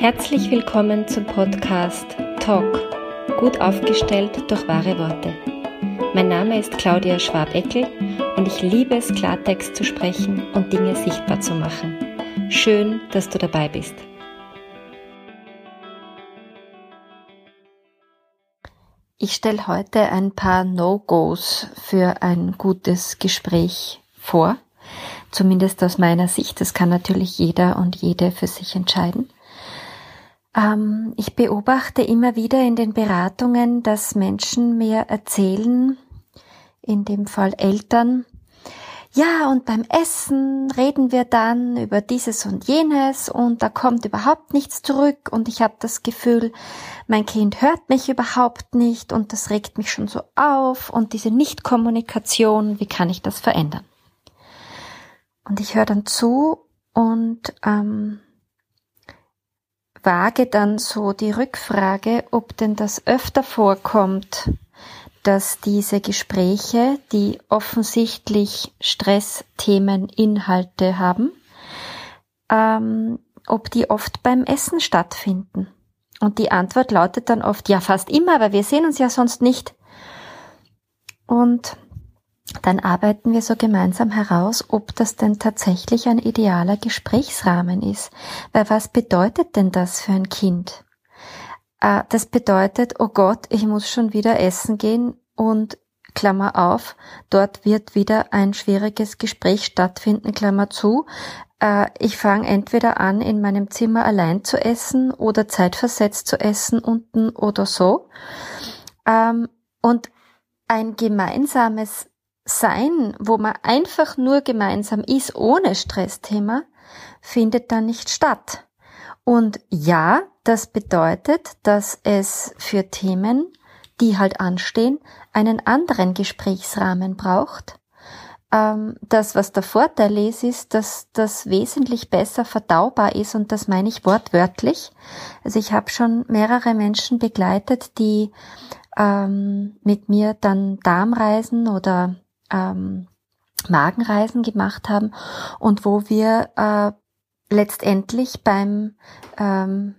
Herzlich willkommen zum Podcast Talk, gut aufgestellt durch wahre Worte. Mein Name ist Claudia Schwabeckel und ich liebe es, Klartext zu sprechen und Dinge sichtbar zu machen. Schön, dass du dabei bist. Ich stelle heute ein paar No-Gos für ein gutes Gespräch vor. Zumindest aus meiner Sicht. Das kann natürlich jeder und jede für sich entscheiden. Ähm, ich beobachte immer wieder in den Beratungen, dass Menschen mir erzählen, in dem Fall Eltern, ja, und beim Essen reden wir dann über dieses und jenes und da kommt überhaupt nichts zurück und ich habe das Gefühl, mein Kind hört mich überhaupt nicht und das regt mich schon so auf und diese Nichtkommunikation, wie kann ich das verändern? Und ich höre dann zu und ähm, wage dann so die Rückfrage, ob denn das öfter vorkommt, dass diese Gespräche, die offensichtlich Stressthemen, Inhalte haben, ähm, ob die oft beim Essen stattfinden. Und die Antwort lautet dann oft, ja, fast immer, aber wir sehen uns ja sonst nicht. Und dann arbeiten wir so gemeinsam heraus, ob das denn tatsächlich ein idealer Gesprächsrahmen ist. Weil was bedeutet denn das für ein Kind? Äh, das bedeutet, oh Gott, ich muss schon wieder essen gehen und Klammer auf, dort wird wieder ein schwieriges Gespräch stattfinden, Klammer zu. Äh, ich fange entweder an, in meinem Zimmer allein zu essen oder zeitversetzt zu essen unten oder so. Ähm, und ein gemeinsames sein, wo man einfach nur gemeinsam ist, ohne Stressthema, findet dann nicht statt. Und ja, das bedeutet, dass es für Themen, die halt anstehen, einen anderen Gesprächsrahmen braucht. Ähm, das, was der Vorteil ist, ist, dass das wesentlich besser verdaubar ist und das meine ich wortwörtlich. Also ich habe schon mehrere Menschen begleitet, die ähm, mit mir dann Darmreisen oder ähm, Magenreisen gemacht haben und wo wir äh, letztendlich beim ähm,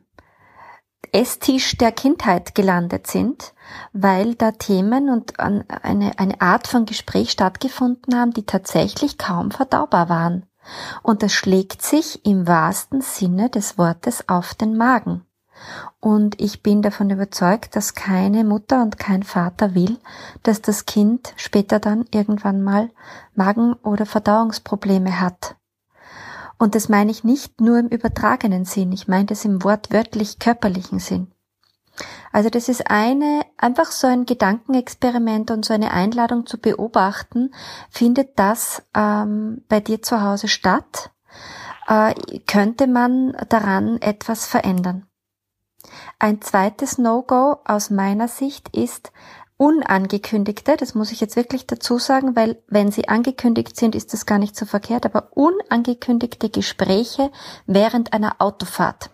Esstisch der Kindheit gelandet sind, weil da Themen und eine, eine Art von Gespräch stattgefunden haben, die tatsächlich kaum verdaubar waren. Und das schlägt sich im wahrsten Sinne des Wortes auf den Magen. Und ich bin davon überzeugt, dass keine Mutter und kein Vater will, dass das Kind später dann irgendwann mal Magen- oder Verdauungsprobleme hat. Und das meine ich nicht nur im übertragenen Sinn, ich meine das im wortwörtlich körperlichen Sinn. Also das ist eine, einfach so ein Gedankenexperiment und so eine Einladung zu beobachten, findet das ähm, bei dir zu Hause statt? Äh, könnte man daran etwas verändern? Ein zweites No-Go aus meiner Sicht ist unangekündigte, das muss ich jetzt wirklich dazu sagen, weil wenn sie angekündigt sind, ist das gar nicht so verkehrt, aber unangekündigte Gespräche während einer Autofahrt.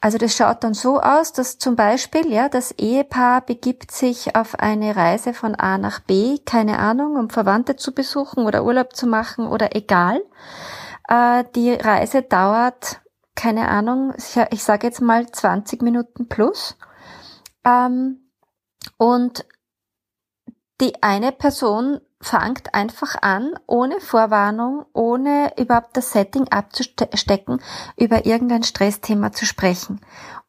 Also das schaut dann so aus, dass zum Beispiel, ja, das Ehepaar begibt sich auf eine Reise von A nach B, keine Ahnung, um Verwandte zu besuchen oder Urlaub zu machen oder egal. Äh, die Reise dauert keine Ahnung, ich, sage jetzt mal 20 Minuten plus. Ähm, und die eine Person fangt einfach an, ohne Vorwarnung, ohne überhaupt das Setting abzustecken, über irgendein Stressthema zu sprechen.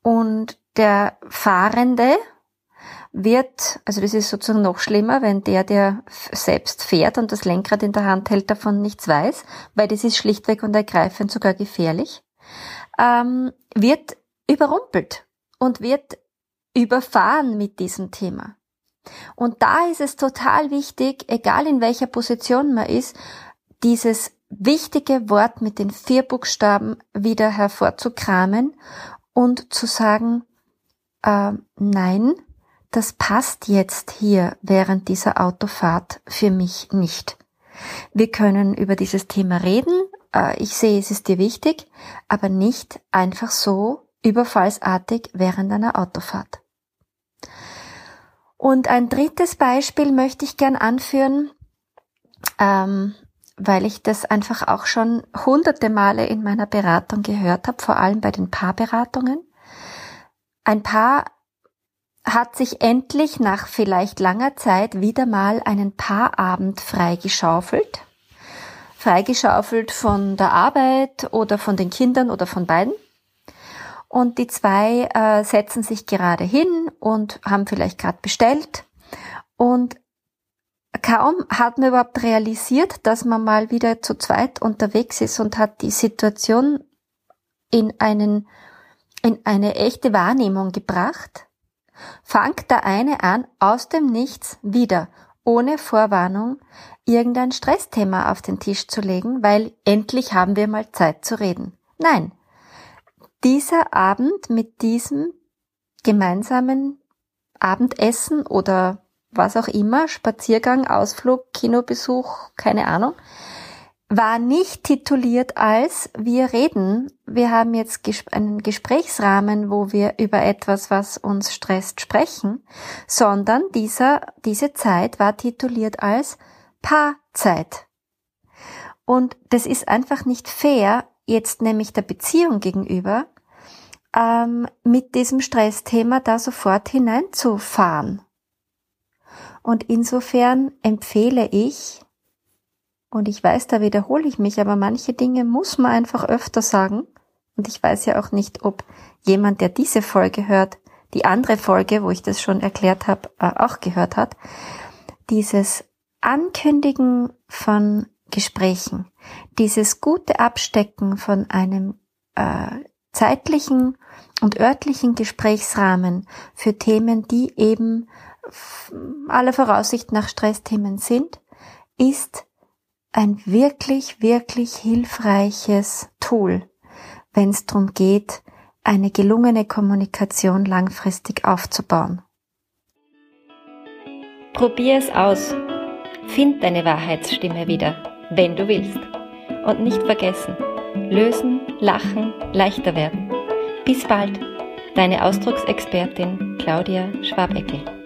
Und der Fahrende wird, also das ist sozusagen noch schlimmer, wenn der, der selbst fährt und das Lenkrad in der Hand hält, davon nichts weiß, weil das ist schlichtweg und ergreifend sogar gefährlich ähm, wird überrumpelt und wird überfahren mit diesem Thema. Und da ist es total wichtig, egal in welcher Position man ist, dieses wichtige Wort mit den vier Buchstaben wieder hervorzukramen und zu sagen, äh, nein, das passt jetzt hier während dieser Autofahrt für mich nicht. Wir können über dieses Thema reden, äh, ich sehe, es ist dir wichtig, aber nicht einfach so überfallsartig während einer Autofahrt. Und ein drittes Beispiel möchte ich gern anführen, ähm, weil ich das einfach auch schon hunderte Male in meiner Beratung gehört habe, vor allem bei den Paarberatungen. Ein Paar hat sich endlich nach vielleicht langer Zeit wieder mal einen Paarabend freigeschaufelt. Freigeschaufelt von der Arbeit oder von den Kindern oder von beiden. Und die zwei äh, setzen sich gerade hin und haben vielleicht gerade bestellt. Und kaum hat man überhaupt realisiert, dass man mal wieder zu zweit unterwegs ist und hat die Situation in einen, in eine echte Wahrnehmung gebracht, fangt der eine an, aus dem Nichts wieder, ohne Vorwarnung, irgendein Stressthema auf den Tisch zu legen, weil endlich haben wir mal Zeit zu reden. Nein. Dieser Abend mit diesem gemeinsamen Abendessen oder was auch immer, Spaziergang, Ausflug, Kinobesuch, keine Ahnung, war nicht tituliert als wir reden. Wir haben jetzt einen Gesprächsrahmen, wo wir über etwas, was uns stresst, sprechen, sondern dieser, diese Zeit war tituliert als Paarzeit. Und das ist einfach nicht fair, jetzt nämlich der Beziehung gegenüber, ähm, mit diesem Stressthema da sofort hineinzufahren. Und insofern empfehle ich, und ich weiß, da wiederhole ich mich, aber manche Dinge muss man einfach öfter sagen. Und ich weiß ja auch nicht, ob jemand, der diese Folge hört, die andere Folge, wo ich das schon erklärt habe, äh, auch gehört hat. Dieses Ankündigen von Gesprächen, dieses gute Abstecken von einem äh, zeitlichen und örtlichen Gesprächsrahmen für Themen, die eben aller Voraussicht nach Stressthemen sind, ist ein wirklich, wirklich hilfreiches Tool, wenn es darum geht, eine gelungene Kommunikation langfristig aufzubauen. Probier es aus. Find deine Wahrheitsstimme wieder, wenn du willst. Und nicht vergessen, lösen, lachen, leichter werden. Bis bald, deine Ausdrucksexpertin Claudia Schwabeckel.